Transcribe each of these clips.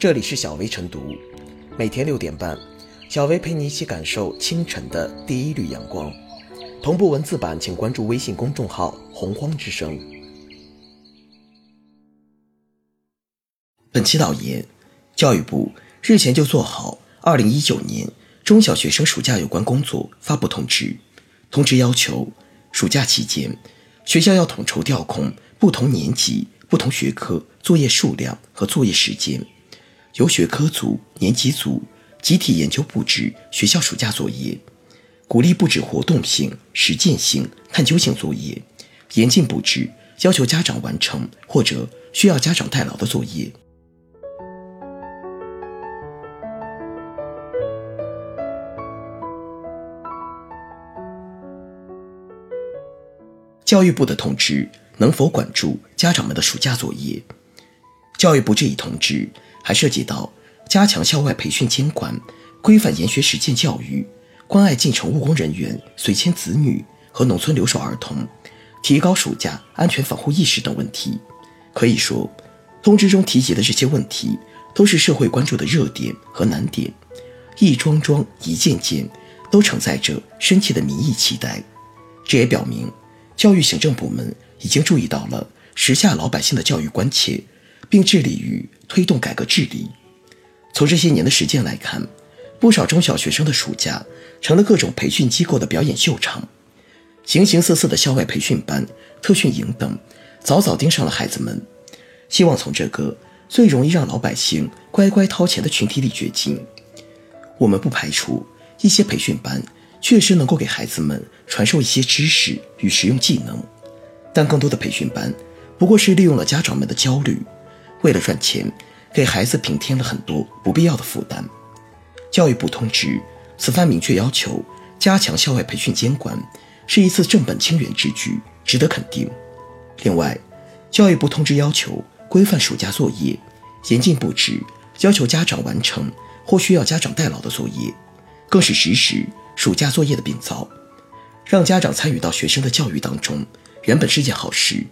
这里是小薇晨读，每天六点半，小薇陪你一起感受清晨的第一缕阳光。同步文字版，请关注微信公众号“洪荒之声”。本期导言：教育部日前就做好二零一九年中小学生暑假有关工作发布通知，通知要求，暑假期间，学校要统筹调控不同年级、不同学科作业数量和作业时间。由学科组、年级组集体研究布置学校暑假作业，鼓励布置活动性、实践性、探究性作业，严禁布置要求家长完成或者需要家长代劳的作业。教育部的通知能否管住家长们的暑假作业？教育部这一通知。还涉及到加强校外培训监管、规范研学实践教育、关爱进城务工人员随迁子女和农村留守儿童、提高暑假安全防护意识等问题。可以说，通知中提及的这些问题都是社会关注的热点和难点，一桩桩、一件件都承载着深切的民意期待。这也表明，教育行政部门已经注意到了时下老百姓的教育关切。并致力于推动改革治理。从这些年的实践来看，不少中小学生的暑假成了各种培训机构的表演秀场，形形色色的校外培训班、特训营等，早早盯上了孩子们，希望从这个最容易让老百姓乖乖掏钱的群体里掘金。我们不排除一些培训班确实能够给孩子们传授一些知识与实用技能，但更多的培训班不过是利用了家长们的焦虑。为了赚钱，给孩子平添了很多不必要的负担。教育部通知，此番明确要求加强校外培训监管，是一次正本清源之举，值得肯定。另外，教育部通知要求规范暑假作业，严禁布置要求家长完成或需要家长代劳的作业，更是实施暑假作业的病灶，让家长参与到学生的教育当中，原本是件好事，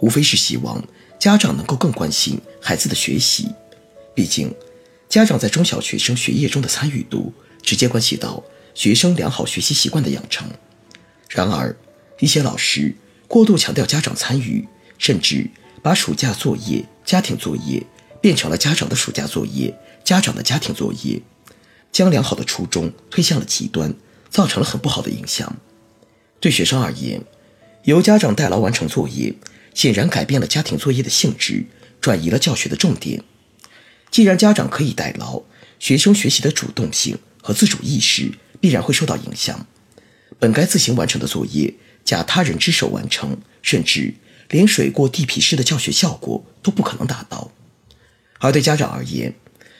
无非是希望。家长能够更关心孩子的学习，毕竟，家长在中小学生学业中的参与度，直接关系到学生良好学习习惯的养成。然而，一些老师过度强调家长参与，甚至把暑假作业、家庭作业变成了家长的暑假作业、家长的家庭作业，将良好的初衷推向了极端，造成了很不好的影响。对学生而言，由家长代劳完成作业。显然改变了家庭作业的性质，转移了教学的重点。既然家长可以代劳，学生学习的主动性和自主意识必然会受到影响。本该自行完成的作业，假他人之手完成，甚至连水过地皮式的教学效果都不可能达到。而对家长而言，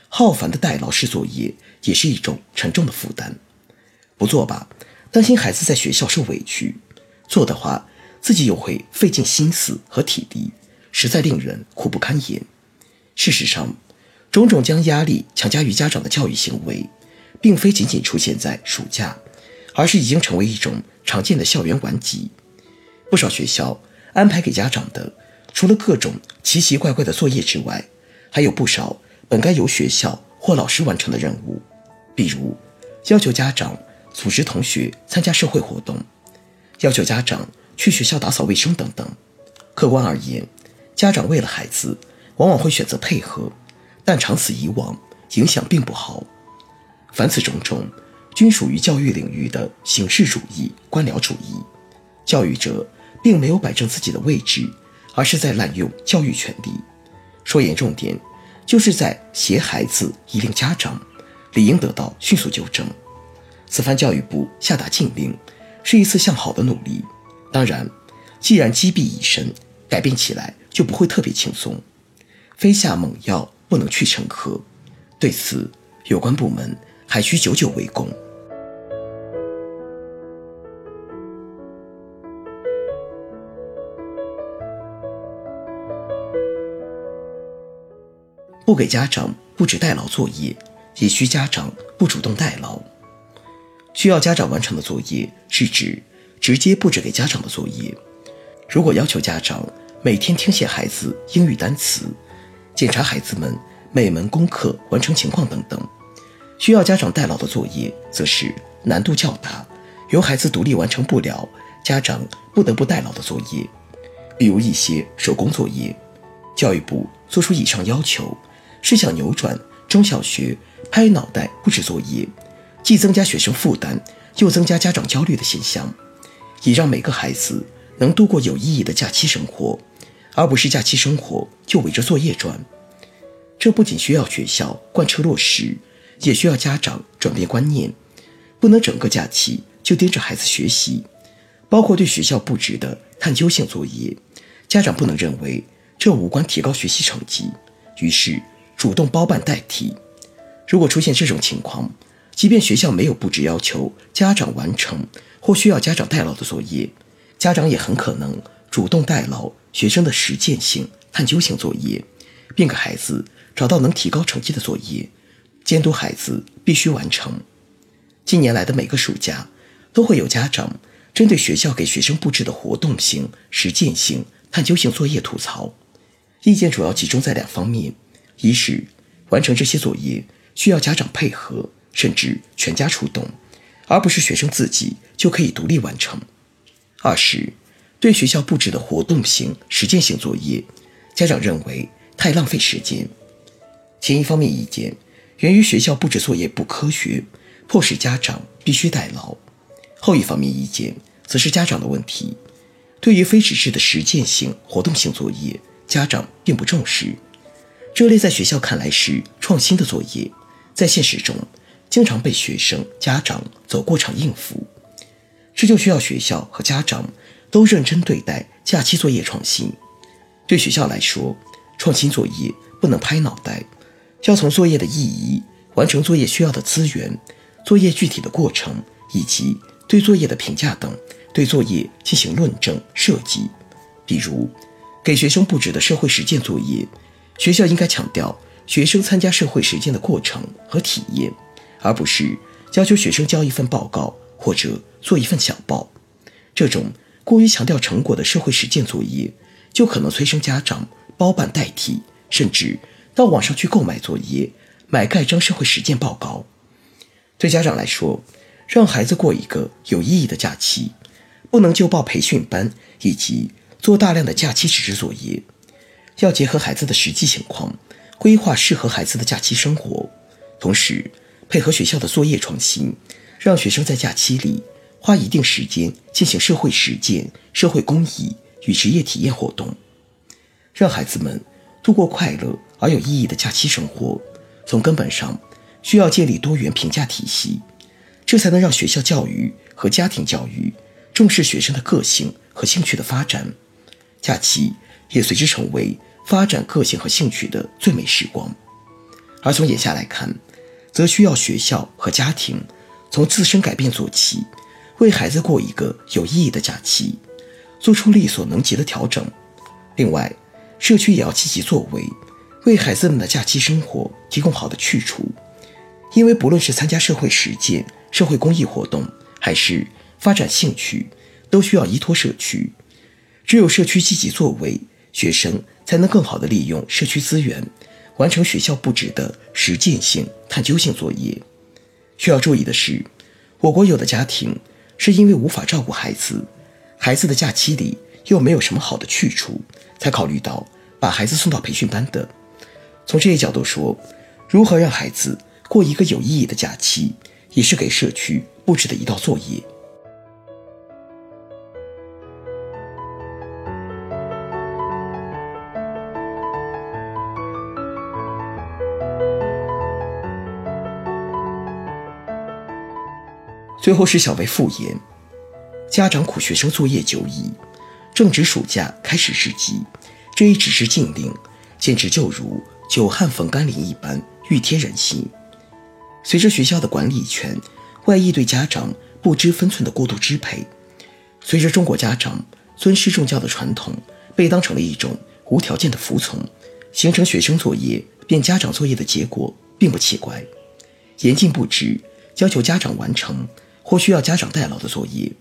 浩繁的代劳式作业也是一种沉重的负担。不做吧，担心孩子在学校受委屈；做的话，自己又会费尽心思和体力，实在令人苦不堪言。事实上，种种将压力强加于家长的教育行为，并非仅仅出现在暑假，而是已经成为一种常见的校园顽疾。不少学校安排给家长的，除了各种奇奇怪怪的作业之外，还有不少本该由学校或老师完成的任务，比如要求家长组织同学参加社会活动，要求家长。去学校打扫卫生等等，客观而言，家长为了孩子，往往会选择配合，但长此以往，影响并不好。凡此种种，均属于教育领域的形式主义、官僚主义。教育者并没有摆正自己的位置，而是在滥用教育权利。说严重点，就是在挟孩子以令家长，理应得到迅速纠正。此番教育部下达禁令，是一次向好的努力。当然，既然积弊已深，改变起来就不会特别轻松。非下猛药不能去成疴，对此有关部门还需久久为功。不给家长布置代劳作业，也需家长不主动代劳。需要家长完成的作业，是指。直接布置给家长的作业，如果要求家长每天听写孩子英语单词，检查孩子们每门功课完成情况等等。需要家长代劳的作业，则是难度较大，由孩子独立完成不了，家长不得不代劳的作业。比如一些手工作业，教育部作出以上要求，是想扭转中小学拍脑袋布置作业，既增加学生负担，又增加家长焦虑的现象，以让每个孩子能度过有意义的假期生活，而不是假期生活就围着作业转。这不仅需要学校贯彻落实，也需要家长转变观念，不能整个假期就盯着孩子学习，包括对学校布置的探究性作业。家长不能认为这无关提高学习成绩，于是主动包办代替。如果出现这种情况，即便学校没有布置要求家长完成或需要家长代劳的作业，家长也很可能主动代劳学生的实践性、探究性作业，并给孩子找到能提高成绩的作业，监督孩子必须完成。近年来的每个暑假，都会有家长针对学校给学生布置的活动性、实践性。探究性作业吐槽，意见主要集中在两方面：一是完成这些作业需要家长配合，甚至全家出动，而不是学生自己就可以独立完成；二是对学校布置的活动性、实践性作业，家长认为太浪费时间。前一方面意见源于学校布置作业不科学，迫使家长必须代劳；后一方面意见则是家长的问题。对于非纸质的实践性、活动性作业，家长并不重视。这类在学校看来是创新的作业，在现实中经常被学生、家长走过场应付。这就需要学校和家长都认真对待假期作业创新。对学校来说，创新作业不能拍脑袋，要从作业的意义、完成作业需要的资源、作业具体的过程以及对作业的评价等。对作业进行论证设计，比如给学生布置的社会实践作业，学校应该强调学生参加社会实践的过程和体验，而不是要求学生交一份报告或者做一份小报。这种过于强调成果的社会实践作业，就可能催生家长包办代替，甚至到网上去购买作业，买盖章社会实践报告。对家长来说，让孩子过一个有意义的假期。不能就报培训班以及做大量的假期纸质作业，要结合孩子的实际情况，规划适合孩子的假期生活，同时配合学校的作业创新，让学生在假期里花一定时间进行社会实践、社会公益与职业体验活动，让孩子们度过快乐而有意义的假期生活。从根本上，需要建立多元评价体系，这才能让学校教育和家庭教育。重视学生的个性和兴趣的发展，假期也随之成为发展个性和兴趣的最美时光。而从眼下来看，则需要学校和家庭从自身改变做起，为孩子过一个有意义的假期，做出力所能及的调整。另外，社区也要积极作为，为孩子们的假期生活提供好的去处。因为不论是参加社会实践、社会公益活动，还是发展兴趣都需要依托社区，只有社区积极作为，学生才能更好地利用社区资源，完成学校布置的实践性、探究性作业。需要注意的是，我国有的家庭是因为无法照顾孩子，孩子的假期里又没有什么好的去处，才考虑到把孩子送到培训班的。从这一角度说，如何让孩子过一个有意义的假期，也是给社区布置的一道作业。最后是小为复言，家长苦学生作业久矣，正值暑假开始时机，这一指示禁令，简直就如久旱逢甘霖一般，欲贴人心。随着学校的管理权外溢对家长不知分寸的过度支配，随着中国家长尊师重教的传统被当成了一种无条件的服从，形成学生作业变家长作业的结果，并不奇怪。严禁布置，要求家长完成。或需要家长代劳的作业，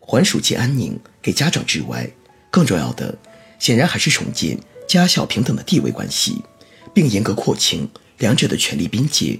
还暑期安宁给家长之外，更重要的显然还是重建家校平等的地位关系，并严格廓清两者的权利边界。